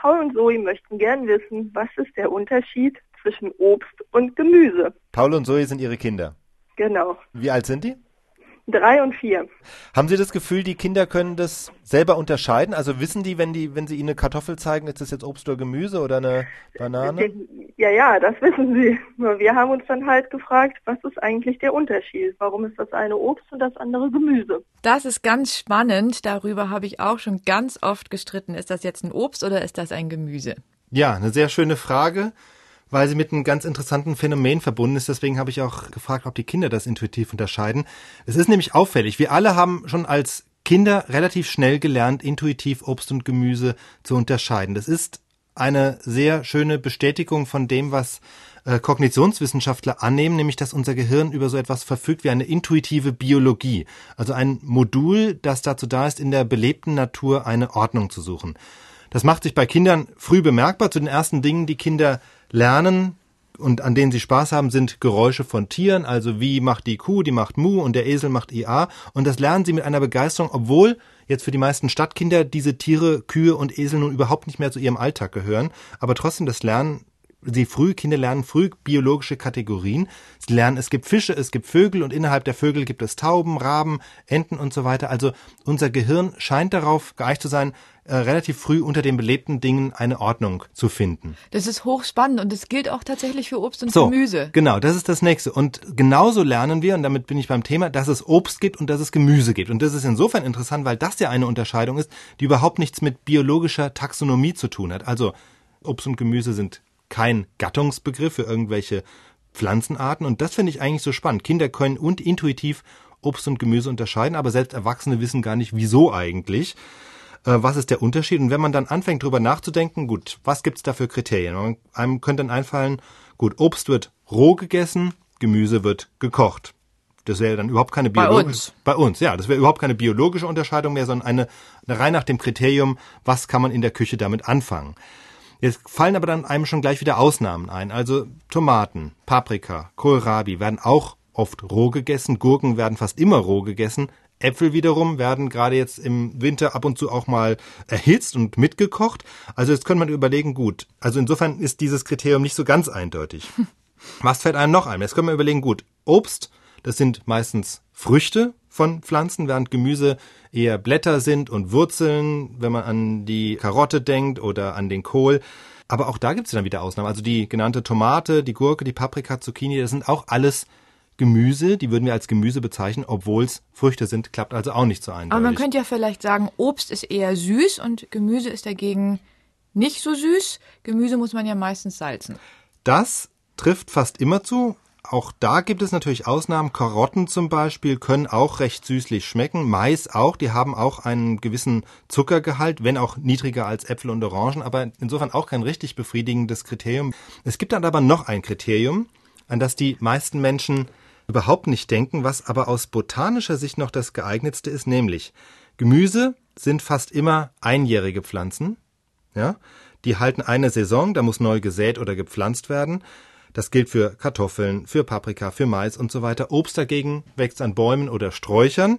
Paul und Zoe möchten gern wissen, was ist der Unterschied zwischen Obst und Gemüse? Paul und Zoe sind Ihre Kinder. Genau. Wie alt sind die? Drei und vier. Haben Sie das Gefühl, die Kinder können das selber unterscheiden? Also wissen die, wenn die, wenn Sie ihnen eine Kartoffel zeigen, ist das jetzt Obst oder Gemüse oder eine Banane? Ja, ja, das wissen sie. Nur wir haben uns dann halt gefragt, was ist eigentlich der Unterschied? Warum ist das eine Obst und das andere Gemüse? Das ist ganz spannend. Darüber habe ich auch schon ganz oft gestritten. Ist das jetzt ein Obst oder ist das ein Gemüse? Ja, eine sehr schöne Frage weil sie mit einem ganz interessanten Phänomen verbunden ist. Deswegen habe ich auch gefragt, ob die Kinder das intuitiv unterscheiden. Es ist nämlich auffällig. Wir alle haben schon als Kinder relativ schnell gelernt, intuitiv Obst und Gemüse zu unterscheiden. Das ist eine sehr schöne Bestätigung von dem, was äh, Kognitionswissenschaftler annehmen, nämlich dass unser Gehirn über so etwas verfügt wie eine intuitive Biologie, also ein Modul, das dazu da ist, in der belebten Natur eine Ordnung zu suchen. Das macht sich bei Kindern früh bemerkbar. Zu den ersten Dingen, die Kinder lernen und an denen sie Spaß haben, sind Geräusche von Tieren, also wie macht die Kuh, die macht Mu und der Esel macht IA. Und das lernen sie mit einer Begeisterung, obwohl jetzt für die meisten Stadtkinder diese Tiere, Kühe und Esel nun überhaupt nicht mehr zu ihrem Alltag gehören. Aber trotzdem das Lernen sie früh, Kinder lernen früh biologische Kategorien. Sie lernen, es gibt Fische, es gibt Vögel und innerhalb der Vögel gibt es Tauben, Raben, Enten und so weiter. Also unser Gehirn scheint darauf geeicht zu sein, äh, relativ früh unter den belebten Dingen eine Ordnung zu finden. Das ist hochspannend und das gilt auch tatsächlich für Obst und so, Gemüse. Genau, das ist das nächste. Und genauso lernen wir, und damit bin ich beim Thema, dass es Obst gibt und dass es Gemüse gibt. Und das ist insofern interessant, weil das ja eine Unterscheidung ist, die überhaupt nichts mit biologischer Taxonomie zu tun hat. Also Obst und Gemüse sind kein Gattungsbegriff für irgendwelche Pflanzenarten. Und das finde ich eigentlich so spannend. Kinder können und intuitiv Obst und Gemüse unterscheiden, aber selbst Erwachsene wissen gar nicht, wieso eigentlich. Äh, was ist der Unterschied? Und wenn man dann anfängt, drüber nachzudenken, gut, was gibt's da für Kriterien? Einem könnte dann einfallen, gut, Obst wird roh gegessen, Gemüse wird gekocht. Das wäre dann überhaupt keine biologische. Bei uns. Bei uns, ja. Das wäre überhaupt keine biologische Unterscheidung mehr, sondern eine, eine rein nach dem Kriterium, was kann man in der Küche damit anfangen. Jetzt fallen aber dann einem schon gleich wieder Ausnahmen ein. Also Tomaten, Paprika, Kohlrabi werden auch oft roh gegessen, Gurken werden fast immer roh gegessen, Äpfel wiederum werden gerade jetzt im Winter ab und zu auch mal erhitzt und mitgekocht. Also jetzt könnte man überlegen, gut, also insofern ist dieses Kriterium nicht so ganz eindeutig. Was fällt einem noch ein? Jetzt können wir überlegen, gut, Obst, das sind meistens Früchte von Pflanzen, während Gemüse eher Blätter sind und Wurzeln, wenn man an die Karotte denkt oder an den Kohl. Aber auch da gibt es dann wieder Ausnahmen. Also die genannte Tomate, die Gurke, die Paprika, Zucchini, das sind auch alles Gemüse, die würden wir als Gemüse bezeichnen, obwohl es Früchte sind, klappt also auch nicht so eindeutig. Aber man könnte ja vielleicht sagen, Obst ist eher süß und Gemüse ist dagegen nicht so süß. Gemüse muss man ja meistens salzen. Das trifft fast immer zu. Auch da gibt es natürlich Ausnahmen. Karotten zum Beispiel können auch recht süßlich schmecken. Mais auch. Die haben auch einen gewissen Zuckergehalt, wenn auch niedriger als Äpfel und Orangen, aber insofern auch kein richtig befriedigendes Kriterium. Es gibt dann aber noch ein Kriterium, an das die meisten Menschen überhaupt nicht denken, was aber aus botanischer Sicht noch das geeignetste ist, nämlich Gemüse sind fast immer einjährige Pflanzen. Ja, die halten eine Saison, da muss neu gesät oder gepflanzt werden. Das gilt für Kartoffeln, für Paprika, für Mais und so weiter. Obst dagegen wächst an Bäumen oder Sträuchern,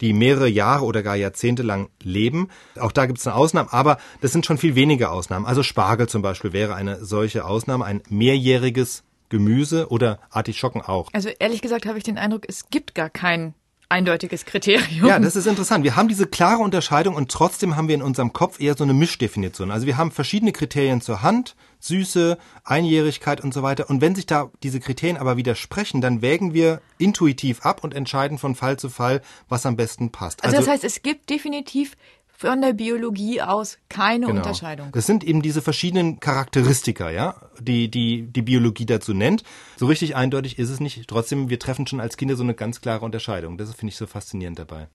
die mehrere Jahre oder gar Jahrzehnte lang leben. Auch da gibt es eine Ausnahme, aber das sind schon viel weniger Ausnahmen. Also Spargel zum Beispiel wäre eine solche Ausnahme, ein mehrjähriges Gemüse oder Artischocken auch. Also ehrlich gesagt habe ich den Eindruck, es gibt gar kein eindeutiges Kriterium. Ja, das ist interessant. Wir haben diese klare Unterscheidung und trotzdem haben wir in unserem Kopf eher so eine Mischdefinition. Also wir haben verschiedene Kriterien zur Hand, Süße, Einjährigkeit und so weiter. Und wenn sich da diese Kriterien aber widersprechen, dann wägen wir intuitiv ab und entscheiden von Fall zu Fall, was am besten passt. Also, also das heißt, es gibt definitiv von der Biologie aus keine genau. Unterscheidung. Das sind eben diese verschiedenen Charakteristika, ja, die, die die Biologie dazu nennt. So richtig eindeutig ist es nicht. Trotzdem, wir treffen schon als Kinder so eine ganz klare Unterscheidung. Das finde ich so faszinierend dabei.